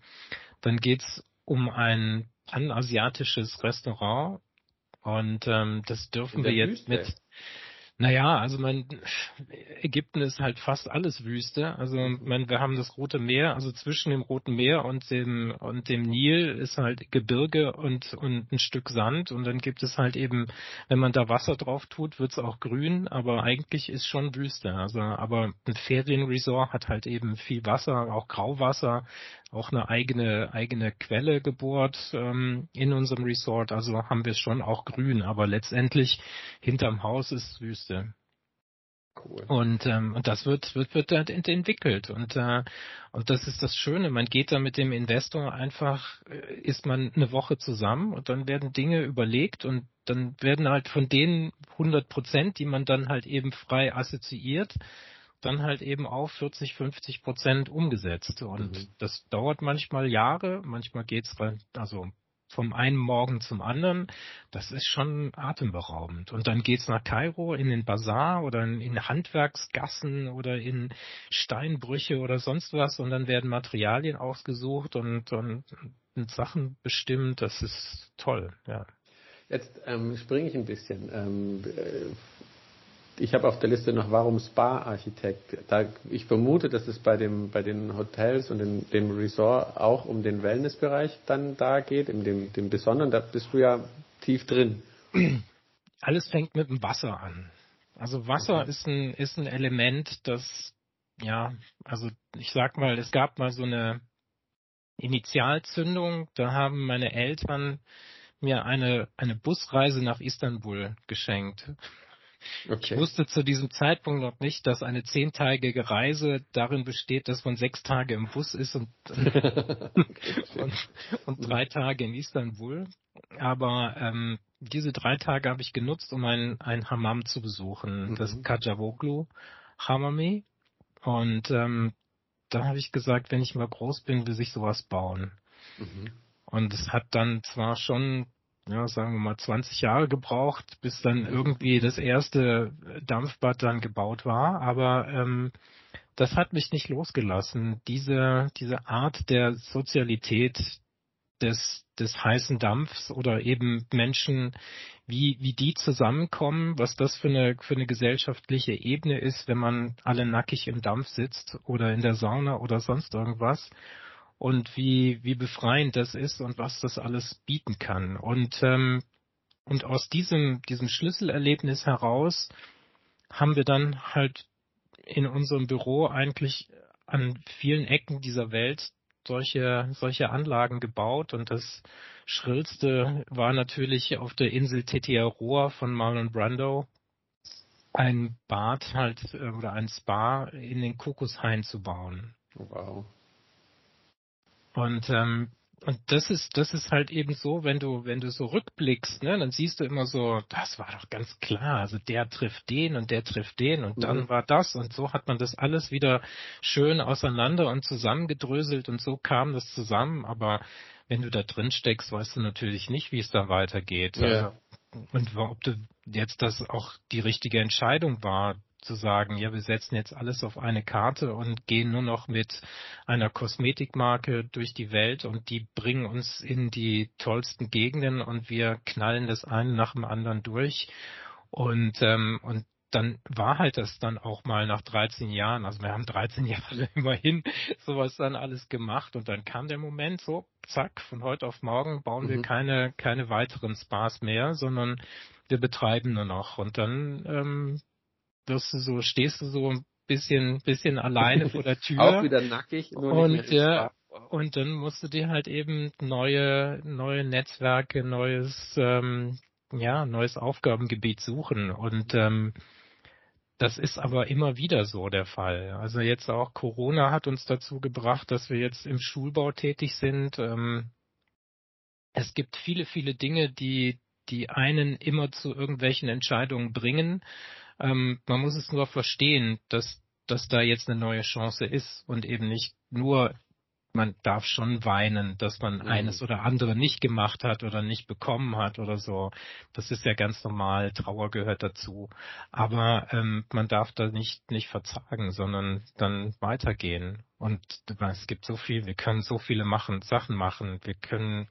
dann geht's um ein panasiatisches Restaurant. Und ähm, das dürfen wir jetzt Wüste. mit naja, also mein Ägypten ist halt fast alles Wüste. Also mein, wir haben das Rote Meer, also zwischen dem Roten Meer und dem und dem Nil ist halt Gebirge und und ein Stück Sand und dann gibt es halt eben, wenn man da Wasser drauf tut, wird's auch grün, aber eigentlich ist schon Wüste. Also aber ein Ferienresort hat halt eben viel Wasser, auch Grauwasser, auch eine eigene eigene Quelle gebohrt ähm, in unserem Resort. Also haben wir es schon auch grün, aber letztendlich hinterm Haus ist Wüste. Liste. Cool. Und, ähm, und das wird, wird, wird halt entwickelt. Und, äh, und das ist das Schöne. Man geht da mit dem Investor einfach, äh, ist man eine Woche zusammen und dann werden Dinge überlegt und dann werden halt von den 100 Prozent, die man dann halt eben frei assoziiert, dann halt eben auf 40, 50 Prozent umgesetzt. Und mhm. das dauert manchmal Jahre, manchmal geht's also vom einen Morgen zum anderen, das ist schon atemberaubend. Und dann geht's nach Kairo in den Bazar oder in, Handwerksgassen oder in Steinbrüche oder sonst was und dann werden Materialien ausgesucht und, und, und Sachen bestimmt. Das ist toll, ja. Jetzt ähm, springe ich ein bisschen. Ähm, äh, ich habe auf der Liste noch Warum Spa-Architekt. Da, ich vermute, dass es bei, dem, bei den Hotels und in, dem Resort auch um den Wellnessbereich dann da geht, in dem, dem Besonderen. Da bist du ja tief drin. Alles fängt mit dem Wasser an. Also Wasser okay. ist, ein, ist ein Element, das, ja, also ich sag mal, es gab mal so eine Initialzündung. Da haben meine Eltern mir eine, eine Busreise nach Istanbul geschenkt. Okay. Ich wusste zu diesem Zeitpunkt noch nicht, dass eine zehntägige Reise darin besteht, dass man sechs Tage im Bus ist und, und, und, drei Tage in Istanbul. Aber ähm, diese drei Tage habe ich genutzt, um ein, ein Hammam zu besuchen, mhm. das Kajavoglu Hammami. Und ähm, da habe ich gesagt, wenn ich mal groß bin, will ich sowas bauen. Mhm. Und es hat dann zwar schon ja, sagen wir mal 20 Jahre gebraucht, bis dann irgendwie das erste Dampfbad dann gebaut war. Aber ähm, das hat mich nicht losgelassen. Diese, diese Art der Sozialität des, des heißen Dampfs oder eben Menschen, wie, wie die zusammenkommen, was das für eine, für eine gesellschaftliche Ebene ist, wenn man alle nackig im Dampf sitzt oder in der Sauna oder sonst irgendwas und wie, wie befreiend das ist und was das alles bieten kann. Und, ähm, und aus diesem, diesem Schlüsselerlebnis heraus haben wir dann halt in unserem Büro eigentlich an vielen Ecken dieser Welt solche, solche Anlagen gebaut und das schrillste war natürlich auf der Insel Tetiaroa von Marlon Brando ein Bad halt äh, oder ein Spa in den Kokoshain zu bauen. Wow. Und ähm, und das ist das ist halt eben so, wenn du wenn du so rückblickst, ne, dann siehst du immer so, das war doch ganz klar, also der trifft den und der trifft den und mhm. dann war das und so hat man das alles wieder schön auseinander und zusammengedröselt und so kam das zusammen, aber wenn du da drin steckst, weißt du natürlich nicht, wie es da weitergeht. Ja. Also, und ob du jetzt das auch die richtige Entscheidung war, zu sagen, ja, wir setzen jetzt alles auf eine Karte und gehen nur noch mit einer Kosmetikmarke durch die Welt und die bringen uns in die tollsten Gegenden und wir knallen das eine nach dem anderen durch. Und, ähm, und dann war halt das dann auch mal nach 13 Jahren, also wir haben 13 Jahre immerhin sowas dann alles gemacht und dann kam der Moment so, zack, von heute auf morgen bauen mhm. wir keine, keine weiteren Spas mehr, sondern wir betreiben nur noch. Und dann ähm, wirst du so, stehst du so ein bisschen, bisschen alleine vor der Tür. Auch wieder nackig. und, ja, und dann musst du dir halt eben neue, neue Netzwerke, neues, ähm, ja, neues Aufgabengebiet suchen. Und ähm, das ist aber immer wieder so der Fall. Also jetzt auch Corona hat uns dazu gebracht, dass wir jetzt im Schulbau tätig sind. Ähm, es gibt viele, viele Dinge, die, die einen immer zu irgendwelchen Entscheidungen bringen. Ähm, man muss es nur verstehen, dass, dass da jetzt eine neue Chance ist und eben nicht nur man darf schon weinen, dass man mhm. eines oder andere nicht gemacht hat oder nicht bekommen hat oder so. Das ist ja ganz normal, Trauer gehört dazu. Aber ähm, man darf da nicht, nicht verzagen, sondern dann weitergehen. Und es gibt so viel, wir können so viele machen, Sachen machen, wir können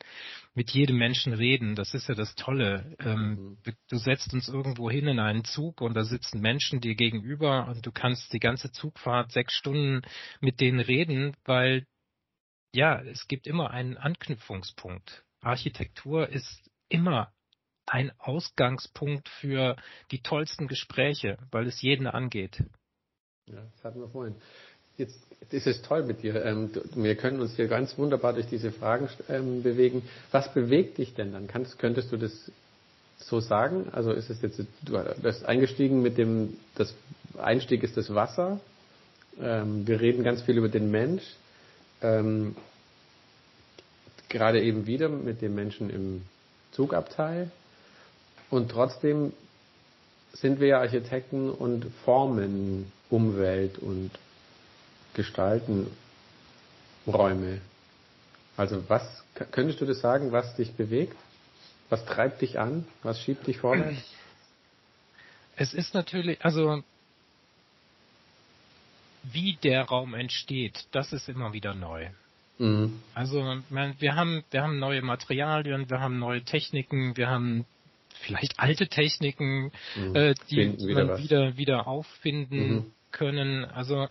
mit jedem Menschen reden, das ist ja das Tolle. Ähm, mhm. Du setzt uns irgendwo hin in einen Zug und da sitzen Menschen dir gegenüber und du kannst die ganze Zugfahrt sechs Stunden mit denen reden, weil ja, es gibt immer einen Anknüpfungspunkt. Architektur ist immer ein Ausgangspunkt für die tollsten Gespräche, weil es jeden angeht. Ja, das hatten wir vorhin. Jetzt ist es toll mit dir. Ähm, wir können uns hier ganz wunderbar durch diese Fragen ähm, bewegen. Was bewegt dich denn dann? Kannst, könntest du das so sagen? Also ist es jetzt, du bist eingestiegen mit dem, das Einstieg ist das Wasser. Ähm, wir reden ganz viel über den Mensch ähm, gerade eben wieder mit dem Menschen im Zugabteil. Und trotzdem sind wir ja Architekten und formen Umwelt und gestalten Räume. Also was könntest du das sagen, was dich bewegt? Was treibt dich an? Was schiebt dich vorwärts? Es ist natürlich, also wie der Raum entsteht, das ist immer wieder neu. Mhm. Also wir haben wir haben neue Materialien, wir haben neue Techniken, wir haben vielleicht alte Techniken, mhm. äh, die wieder man wieder wieder auffinden mhm. können. Also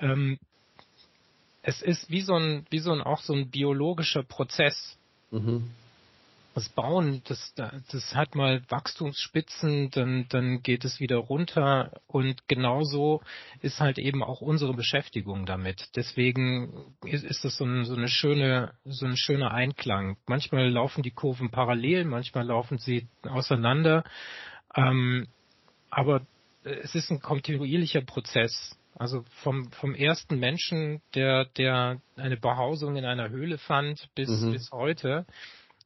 ähm, es ist wie so ein wie so ein auch so ein biologischer Prozess. Mhm das Bauen, das, das hat mal Wachstumsspitzen, dann, dann geht es wieder runter und genauso ist halt eben auch unsere Beschäftigung damit. Deswegen ist, ist das so, ein, so eine schöne, so ein schöner Einklang. Manchmal laufen die Kurven parallel, manchmal laufen sie auseinander, ähm, aber es ist ein kontinuierlicher Prozess. Also vom, vom ersten Menschen, der, der eine Behausung in einer Höhle fand, bis, mhm. bis heute.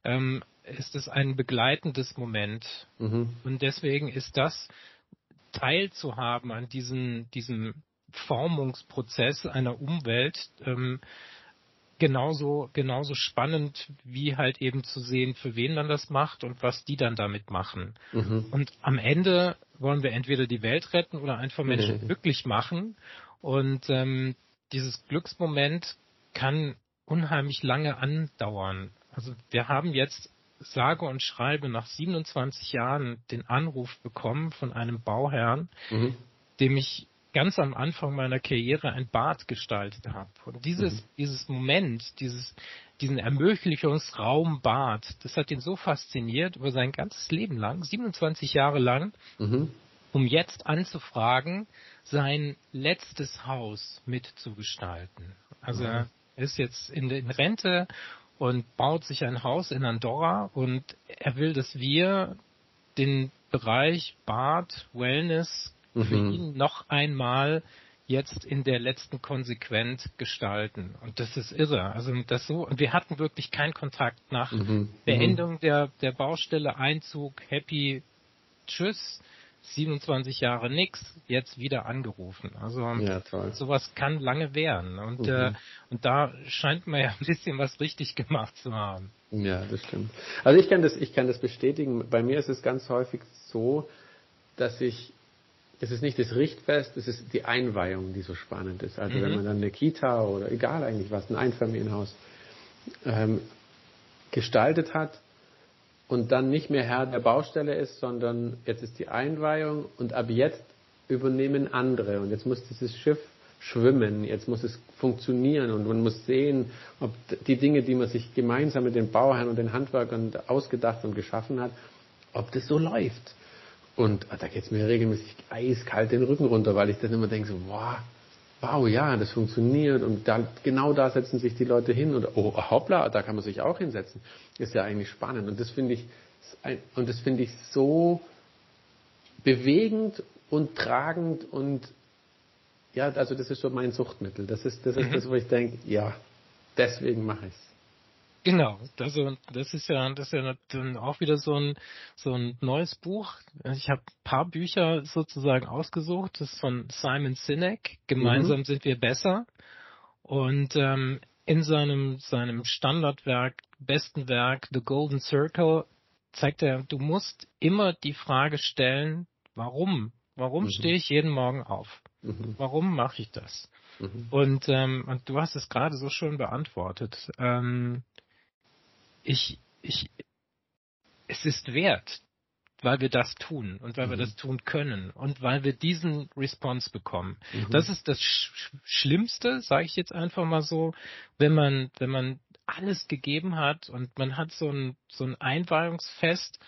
Ähm, ist es ein begleitendes Moment. Mhm. Und deswegen ist das teilzuhaben an diesem, diesem Formungsprozess einer Umwelt ähm, genauso, genauso spannend, wie halt eben zu sehen, für wen man das macht und was die dann damit machen. Mhm. Und am Ende wollen wir entweder die Welt retten oder einfach Menschen mhm. glücklich machen. Und ähm, dieses Glücksmoment kann unheimlich lange andauern. Also wir haben jetzt sage und schreibe nach 27 Jahren den Anruf bekommen von einem Bauherrn, mhm. dem ich ganz am Anfang meiner Karriere ein Bad gestaltet habe. Und dieses, mhm. dieses Moment, dieses, diesen Ermöglichungsraum Bad, das hat ihn so fasziniert über sein ganzes Leben lang, 27 Jahre lang, mhm. um jetzt anzufragen, sein letztes Haus mitzugestalten. Also mhm. er ist jetzt in, in Rente und baut sich ein Haus in Andorra und er will, dass wir den Bereich Bad, Wellness mhm. für ihn noch einmal jetzt in der letzten konsequent gestalten. Und das ist irre. Also das so, und wir hatten wirklich keinen Kontakt nach mhm. mhm. Beendung der, der Baustelle, Einzug, happy, tschüss. 27 Jahre nix, jetzt wieder angerufen. Also ja, sowas kann lange währen. Und, mhm. äh, und da scheint man ja ein bisschen was richtig gemacht zu haben. Ja, das stimmt. Also ich kann das, ich kann das bestätigen. Bei mir ist es ganz häufig so, dass ich es ist nicht das Richtfest, es ist die Einweihung, die so spannend ist. Also mhm. wenn man dann eine Kita oder egal eigentlich was, ein Einfamilienhaus ähm, gestaltet hat und dann nicht mehr Herr der Baustelle ist, sondern jetzt ist die Einweihung und ab jetzt übernehmen andere und jetzt muss dieses Schiff schwimmen, jetzt muss es funktionieren und man muss sehen, ob die Dinge, die man sich gemeinsam mit den Bauherren und den Handwerkern ausgedacht und geschaffen hat, ob das so läuft. Und da geht es mir regelmäßig eiskalt den Rücken runter, weil ich dann immer denke so, wow, wow, ja, das funktioniert und da, genau da setzen sich die Leute hin und oh, hoppla, da kann man sich auch hinsetzen. Ist ja eigentlich spannend und das finde ich und das finde ich so bewegend und tragend und ja, also das ist so mein Suchtmittel. Das ist das ist mhm. das, wo ich denke, ja, deswegen mache ich es. Genau, also das ist ja, das ist ja dann auch wieder so ein so ein neues Buch. Ich habe ein paar Bücher sozusagen ausgesucht. Das ist von Simon Sinek. Gemeinsam mhm. sind wir besser. Und ähm, in seinem seinem Standardwerk, besten Werk, The Golden Circle, zeigt er, du musst immer die Frage stellen, warum? Warum mhm. stehe ich jeden Morgen auf? Mhm. Warum mache ich das? Mhm. Und, ähm, und du hast es gerade so schön beantwortet. Ähm, ich, ich, es ist wert, weil wir das tun und weil mhm. wir das tun können und weil wir diesen Response bekommen. Mhm. Das ist das Sch Schlimmste, sage ich jetzt einfach mal so, wenn man, wenn man alles gegeben hat und man hat so ein, so ein Einweihungsfest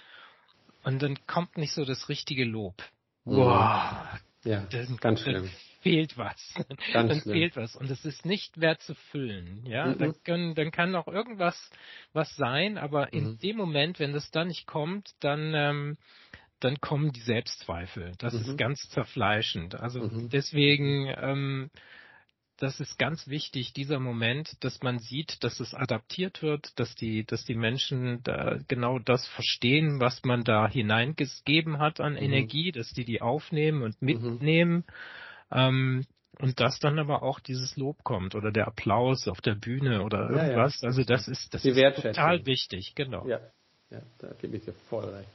und dann kommt nicht so das richtige Lob. Mhm. Wow. Ja, das, ganz schlimm fehlt was. Ganz dann schlimm. fehlt was. Und es ist nicht wert zu füllen. Ja, mhm. dann, können, dann kann auch irgendwas was sein, aber in mhm. dem Moment, wenn das dann nicht kommt, dann, ähm, dann kommen die Selbstzweifel. Das mhm. ist ganz zerfleischend. Also mhm. deswegen, ähm, das ist ganz wichtig, dieser Moment, dass man sieht, dass es adaptiert wird, dass die, dass die Menschen da genau das verstehen, was man da hineingegeben hat an mhm. Energie, dass die die aufnehmen und mhm. Ähm, und dass dann aber auch dieses Lob kommt oder der Applaus auf der Bühne oder irgendwas. Ja, ja. Also das ist, das ist total wichtig, genau. Ja, ja da gebe ich dir voll recht.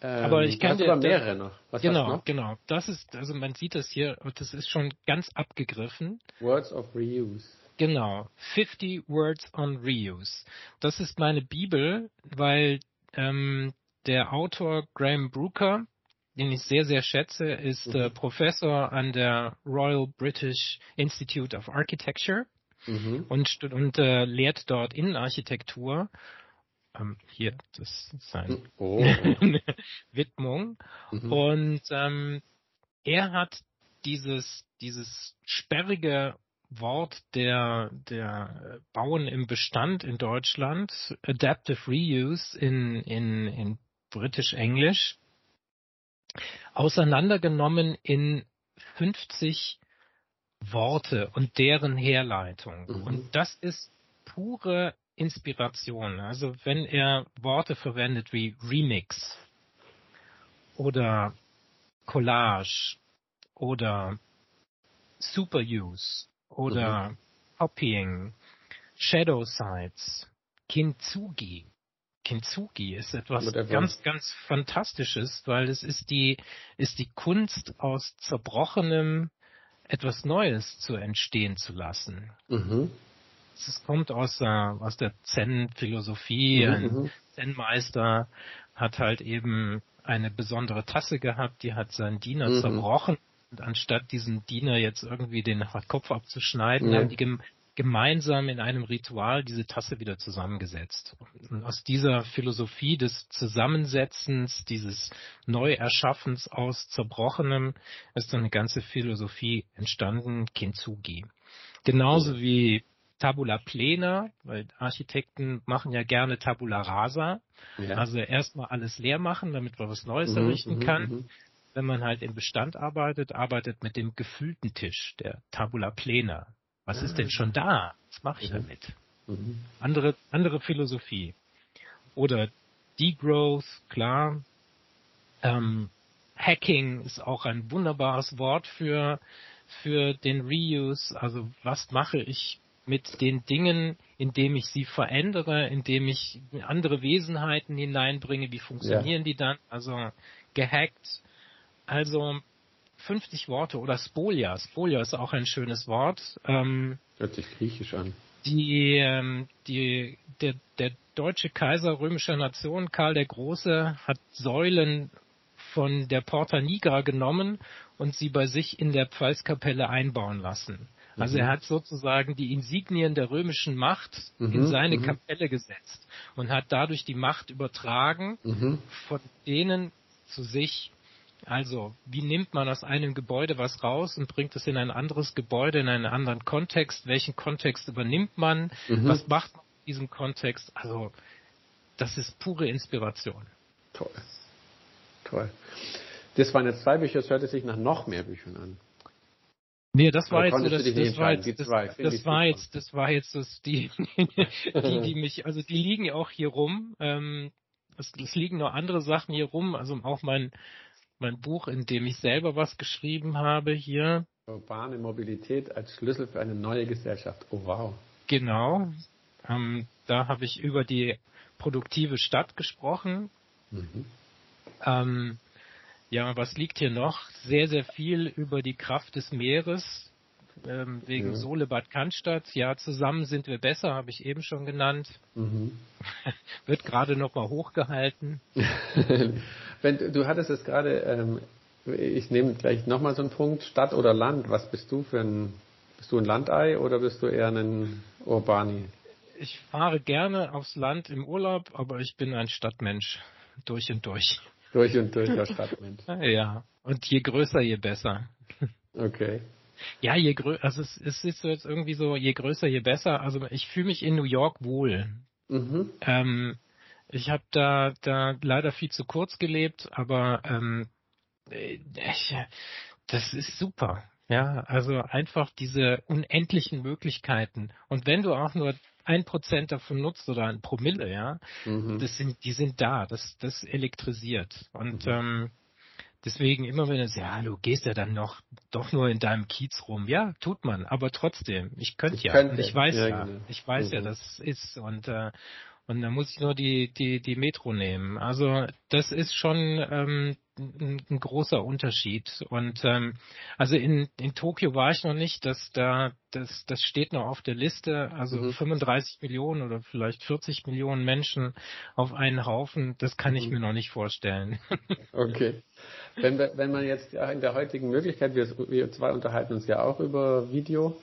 Ähm, aber ich kann dir mehrere noch. Was genau, noch? genau. Das ist, also man sieht das hier, das ist schon ganz abgegriffen. Words of Reuse. Genau, 50 Words on Reuse. Das ist meine Bibel, weil ähm, der Autor Graham Brooker, den ich sehr, sehr schätze, ist mhm. äh, Professor an der Royal British Institute of Architecture mhm. und, und äh, lehrt dort Innenarchitektur. Ähm, hier, das ist seine oh. Widmung. Mhm. Und ähm, er hat dieses, dieses sperrige Wort der, der Bauen im Bestand in Deutschland, Adaptive Reuse in, in, in British English, auseinandergenommen in 50 Worte und deren Herleitung. Mhm. Und das ist pure Inspiration. Also wenn er Worte verwendet wie Remix oder Collage oder Superuse oder mhm. Copying, Shadow Sites, Kintsugi. Kintsugi ist etwas Whatever. ganz, ganz Fantastisches, weil es ist die, ist die Kunst aus zerbrochenem etwas Neues zu entstehen zu lassen. Mhm. Es kommt aus, der, aus der Zen-Philosophie. Mhm, Ein mhm. Zen-Meister hat halt eben eine besondere Tasse gehabt, die hat seinen Diener mhm. zerbrochen. Und anstatt diesem Diener jetzt irgendwie den Kopf abzuschneiden, haben die gemeinsam in einem Ritual diese Tasse wieder zusammengesetzt. Und aus dieser Philosophie des Zusammensetzens, dieses Neuerschaffens aus Zerbrochenem, ist dann eine ganze Philosophie entstanden, Kintsugi. Genauso wie Tabula plena, weil Architekten machen ja gerne Tabula rasa. Ja. Also erstmal alles leer machen, damit man was Neues mhm, errichten mhm, kann. Mhm. Wenn man halt im Bestand arbeitet, arbeitet mit dem gefüllten Tisch, der Tabula plena. Was ist denn schon da? Was mache ich mhm. damit? Mhm. Andere, andere Philosophie. Oder Degrowth, klar. Ähm, Hacking ist auch ein wunderbares Wort für, für den Reuse. Also was mache ich mit den Dingen, indem ich sie verändere, indem ich andere Wesenheiten hineinbringe, wie funktionieren ja. die dann? Also gehackt. Also 50 Worte oder Spolia. Spolia ist auch ein schönes Wort. Ähm, Hört sich griechisch an. Die, ähm, die, der, der deutsche Kaiser römischer Nation, Karl der Große, hat Säulen von der Porta Nigra genommen und sie bei sich in der Pfalzkapelle einbauen lassen. Also mhm. er hat sozusagen die Insignien der römischen Macht mhm. in seine mhm. Kapelle gesetzt und hat dadurch die Macht übertragen mhm. von denen zu sich also, wie nimmt man aus einem Gebäude was raus und bringt es in ein anderes Gebäude, in einen anderen Kontext? Welchen Kontext übernimmt man? Mhm. Was macht man in diesem Kontext? Also, das ist pure Inspiration. Toll. Toll. Das waren jetzt zwei Bücher, es hörte sich nach noch mehr Büchern an. Nee, das war jetzt so, das, das, war jetzt, das, das war jetzt, das war jetzt das, die, die, die mich, also die liegen ja auch hier rum. Ähm, es, es liegen noch andere Sachen hier rum, also auch mein mein Buch, in dem ich selber was geschrieben habe hier. Urbane Mobilität als Schlüssel für eine neue Gesellschaft. Oh wow. Genau. Ähm, da habe ich über die produktive Stadt gesprochen. Mhm. Ähm, ja, was liegt hier noch? Sehr, sehr viel über die Kraft des Meeres, ähm, wegen ja. Sole Bad Cannstatt. Ja, zusammen sind wir besser, habe ich eben schon genannt. Mhm. Wird gerade nochmal hochgehalten. Wenn du hattest es gerade, ähm, ich nehme gleich nochmal so einen Punkt, Stadt oder Land, was bist du für ein, bist du ein Landei oder bist du eher ein Urbani? Ich fahre gerne aufs Land im Urlaub, aber ich bin ein Stadtmensch, durch und durch. Durch und durch der Stadtmensch. ja, und je größer, je besser. Okay. Ja, je größer, also es, es ist jetzt irgendwie so, je größer, je besser. Also ich fühle mich in New York wohl. Mhm. Ähm, ich habe da, da leider viel zu kurz gelebt, aber ähm, ich, das ist super. Ja, also einfach diese unendlichen Möglichkeiten. Und wenn du auch nur ein Prozent davon nutzt oder ein Promille, ja, mhm. das sind, die sind da, das, das elektrisiert. Und mhm. ähm, Deswegen immer wenn es, ja, du gehst ja dann noch doch nur in deinem Kiez rum. Ja, tut man, aber trotzdem, ich könnte ja. Könnte. Und ich weiß ja, ja genau. ich weiß mhm. ja, das ist und äh, und dann muss ich nur die die die Metro nehmen. Also das ist schon ähm, ein, ein großer Unterschied. Und ähm, also in, in Tokio war ich noch nicht, dass da das das steht noch auf der Liste. Also mhm. 35 Millionen oder vielleicht 40 Millionen Menschen auf einen Haufen, das kann ich mhm. mir noch nicht vorstellen. Okay. Wenn, wenn man jetzt in der heutigen Möglichkeit, wir, wir zwei unterhalten uns ja auch über Video,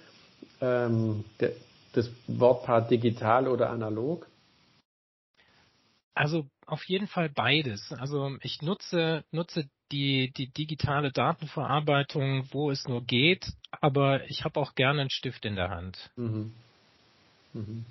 ähm, der, das Wortpaar digital oder analog, also auf jeden Fall beides. Also ich nutze, nutze die, die digitale Datenverarbeitung, wo es nur geht, aber ich habe auch gerne einen Stift in der Hand. Mhm. Mhm.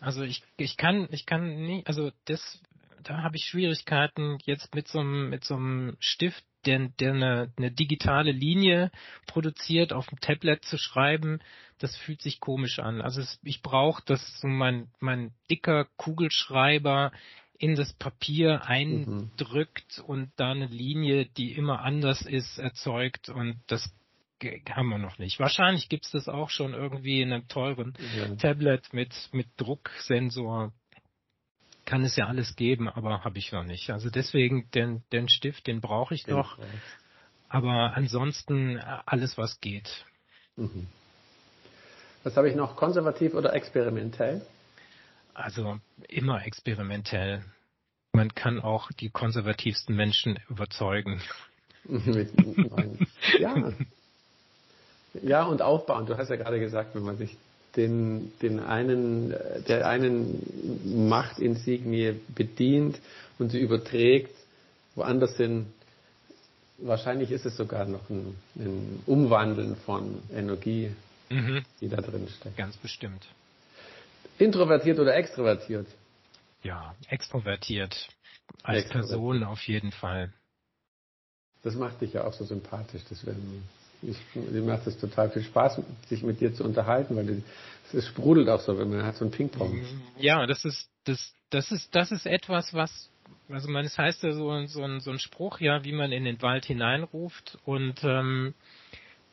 Also ich, ich kann, ich kann nie, also das, da habe ich Schwierigkeiten jetzt mit so einem, mit so einem Stift der, der eine, eine digitale Linie produziert, auf dem Tablet zu schreiben, das fühlt sich komisch an. Also es, ich brauche, dass so mein, mein dicker Kugelschreiber in das Papier eindrückt mhm. und da eine Linie, die immer anders ist, erzeugt und das haben wir noch nicht. Wahrscheinlich gibt's das auch schon irgendwie in einem teuren ja. Tablet mit, mit Drucksensor. Kann es ja alles geben, aber habe ich noch nicht. Also deswegen den, den Stift, den brauche ich noch. Aber ansonsten äh, alles, was geht. Mhm. Was habe ich noch? Konservativ oder experimentell? Also immer experimentell. Man kann auch die konservativsten Menschen überzeugen. ja. Ja, und aufbauen. Du hast ja gerade gesagt, wenn man sich den, den einen, der einen Machtinsignie bedient und sie überträgt, woanders sind, wahrscheinlich ist es sogar noch ein, ein Umwandeln von Energie, mhm. die da drin steckt. Ganz bestimmt. Introvertiert oder extrovertiert? Ja, extrovertiert. Als extrovertiert. Person auf jeden Fall. Das macht dich ja auch so sympathisch. Das ich, mir macht es total viel Spaß, sich mit dir zu unterhalten, weil es sprudelt auch so, wenn man hat so ein Ping-Pong. Ja, das ist, das, das ist, das ist etwas, was, also man, es heißt ja so, so, ein, so ein Spruch, ja, wie man in den Wald hineinruft und, ähm,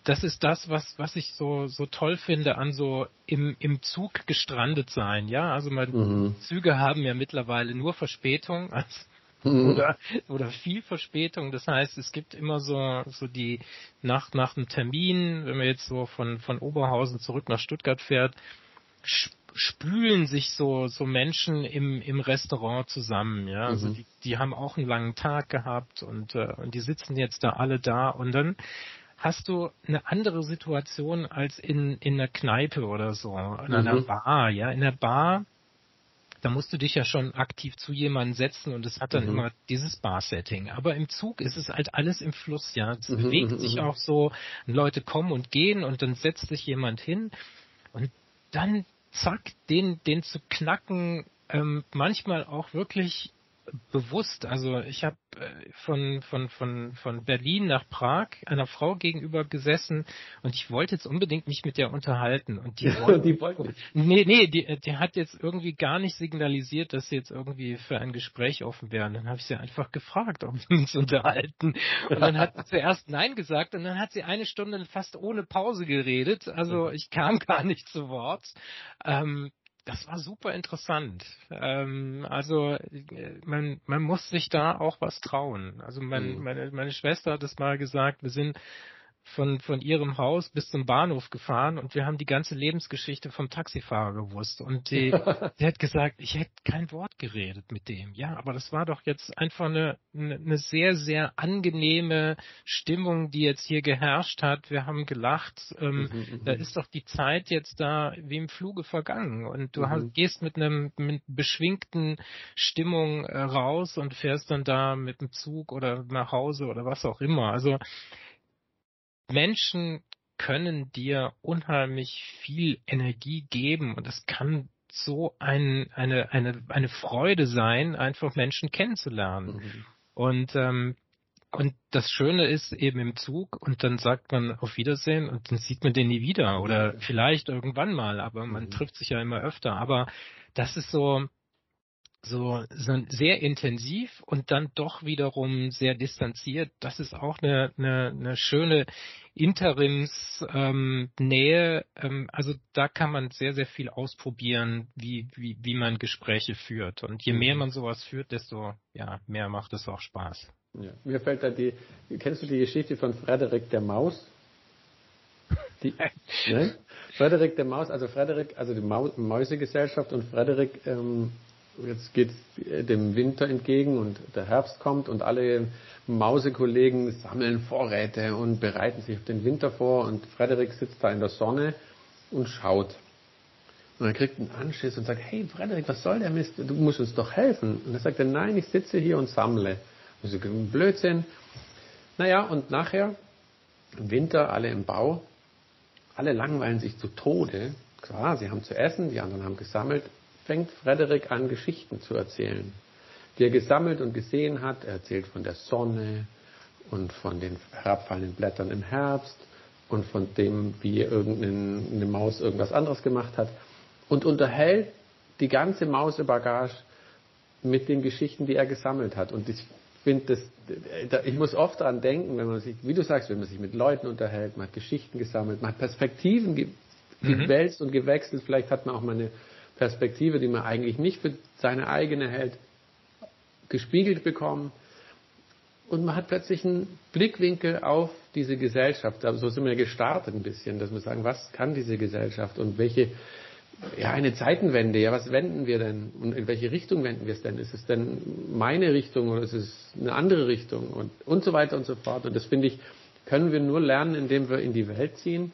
das ist das, was, was ich so, so toll finde an so im, im Zug gestrandet sein, ja. Also man, mhm. Züge haben ja mittlerweile nur Verspätung, also oder, oder viel Verspätung. Das heißt, es gibt immer so, so die Nacht nach einem Termin, wenn man jetzt so von, von Oberhausen zurück nach Stuttgart fährt, spülen sich so, so Menschen im, im Restaurant zusammen, ja. Also mhm. die, die haben auch einen langen Tag gehabt und, äh, und die sitzen jetzt da alle da und dann hast du eine andere Situation als in, in einer Kneipe oder so, in einer mhm. Bar, ja. In der Bar, da musst du dich ja schon aktiv zu jemandem setzen und es hat dann mhm. immer dieses Bar-Setting. Aber im Zug ist es halt alles im Fluss, ja. Es mhm. bewegt mhm, sich mhm. auch so, Leute kommen und gehen und dann setzt sich jemand hin und dann zack, den, den zu knacken, ähm, manchmal auch wirklich bewusst. Also ich habe äh, von, von, von, von Berlin nach Prag einer Frau gegenüber gesessen und ich wollte jetzt unbedingt mich mit der unterhalten. Und die, wollte, die wollte Nee, nee, die, die hat jetzt irgendwie gar nicht signalisiert, dass sie jetzt irgendwie für ein Gespräch offen wäre. Und dann habe ich sie einfach gefragt, ob wir uns unterhalten. Und dann hat sie zuerst Nein gesagt und dann hat sie eine Stunde fast ohne Pause geredet. Also ich kam gar nicht zu Wort. Ähm, das war super interessant. Ähm, also man, man muss sich da auch was trauen. Also mein, mhm. meine, meine Schwester hat es mal gesagt, wir sind von, von ihrem Haus bis zum Bahnhof gefahren und wir haben die ganze Lebensgeschichte vom Taxifahrer gewusst. Und die, die hat gesagt, ich hätte kein Wort geredet mit dem. Ja, aber das war doch jetzt einfach eine, eine sehr, sehr angenehme Stimmung, die jetzt hier geherrscht hat. Wir haben gelacht. Ähm, mhm, mhm da mhm. ist doch die Zeit jetzt da wie im Fluge vergangen. Und du mhm. hast, gehst mit einem mit beschwingten Stimmung äh, raus und fährst dann da mit dem Zug oder nach Hause oder was auch immer. Also Menschen können dir unheimlich viel Energie geben und es kann so ein, eine, eine, eine Freude sein, einfach Menschen kennenzulernen. Mhm. Und, ähm, und das Schöne ist eben im Zug und dann sagt man auf Wiedersehen und dann sieht man den nie wieder oder vielleicht irgendwann mal, aber man mhm. trifft sich ja immer öfter. Aber das ist so, so, so sehr intensiv und dann doch wiederum sehr distanziert. Das ist auch eine, eine, eine schöne Interimsnähe. Ähm, ähm, also da kann man sehr, sehr viel ausprobieren, wie, wie, wie man Gespräche führt. Und je mehr mhm. man sowas führt, desto ja, mehr macht es auch Spaß. Ja. Mir fällt da die, kennst du die Geschichte von Frederik der Maus? Die, ne? Frederik der Maus, also Frederik, also die Mäusegesellschaft und Frederik ähm, jetzt geht es dem Winter entgegen und der Herbst kommt und alle Mausekollegen sammeln Vorräte und bereiten sich auf den Winter vor und Frederik sitzt da in der Sonne und schaut. Und er kriegt einen Anschiss und sagt, hey Frederik, was soll der Mist? Du musst uns doch helfen. Und er sagt, nein, ich sitze hier und sammle. Das ist ein Blödsinn. Naja, und nachher, im Winter, alle im Bau, alle langweilen sich zu Tode. Klar, sie haben zu essen, die anderen haben gesammelt fängt Frederik an, Geschichten zu erzählen, die er gesammelt und gesehen hat. Er erzählt von der Sonne und von den herabfallenden Blättern im Herbst und von dem, wie irgendeine Maus irgendwas anderes gemacht hat und unterhält die ganze Mausebagage mit den Geschichten, die er gesammelt hat. Und ich finde das, ich muss oft daran denken, wenn man sich, wie du sagst, wenn man sich mit Leuten unterhält, man hat Geschichten gesammelt, man hat Perspektiven mhm. gewälzt und gewechselt, vielleicht hat man auch mal eine Perspektive, die man eigentlich nicht für seine eigene hält, gespiegelt bekommen. Und man hat plötzlich einen Blickwinkel auf diese Gesellschaft. Aber so sind wir gestartet ein bisschen, dass wir sagen, was kann diese Gesellschaft und welche, ja, eine Zeitenwende, ja, was wenden wir denn? Und in welche Richtung wenden wir es denn? Ist es denn meine Richtung oder ist es eine andere Richtung? Und, und so weiter und so fort. Und das finde ich, können wir nur lernen, indem wir in die Welt ziehen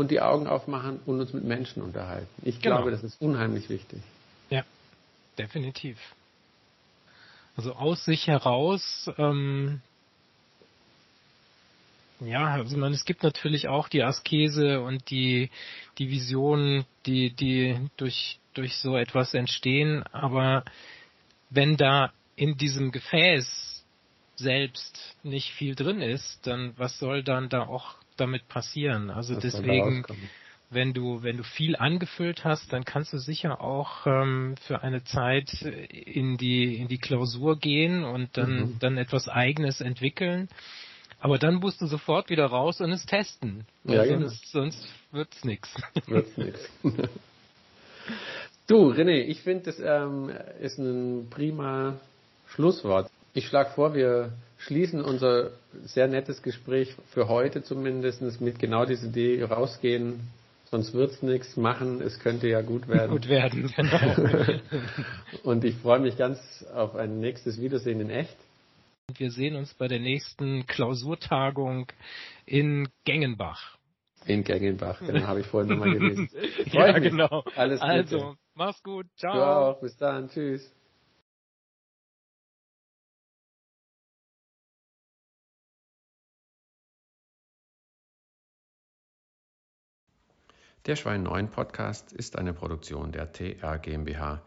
und die Augen aufmachen und uns mit Menschen unterhalten. Ich genau. glaube, das ist unheimlich wichtig. Ja, definitiv. Also aus sich heraus, ähm, ja, also man, es gibt natürlich auch die Askese und die, die Visionen, die, die durch, durch so etwas entstehen, aber wenn da in diesem Gefäß selbst nicht viel drin ist, dann was soll dann da auch damit passieren? Also das deswegen, wenn du, wenn du viel angefüllt hast, dann kannst du sicher auch ähm, für eine Zeit in die, in die Klausur gehen und dann, mhm. dann etwas Eigenes entwickeln. Aber dann musst du sofort wieder raus und es testen. Ja, genau. sonst, sonst wird's nix. Wird's nix. du, René, ich finde, das ähm, ist ein prima Schlusswort. Ich schlage vor, wir schließen unser sehr nettes Gespräch für heute zumindest mit genau dieser Idee rausgehen, sonst wird's nichts machen, es könnte ja gut werden. Gut werden, genau. Und ich freue mich ganz auf ein nächstes Wiedersehen in echt. Wir sehen uns bei der nächsten Klausurtagung in Gengenbach. In Gengenbach, genau, habe ich vorhin nochmal gelesen. ja, mich. genau. Alles Gute. Also, mach's gut. Ciao. Auch. Bis dann. Tschüss. Der Schwein 9 Podcast ist eine Produktion der TR GmbH,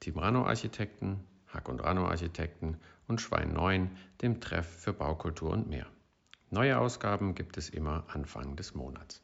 Team Rano Architekten, Hack und Rano Architekten und Schwein 9, dem Treff für Baukultur und mehr. Neue Ausgaben gibt es immer Anfang des Monats.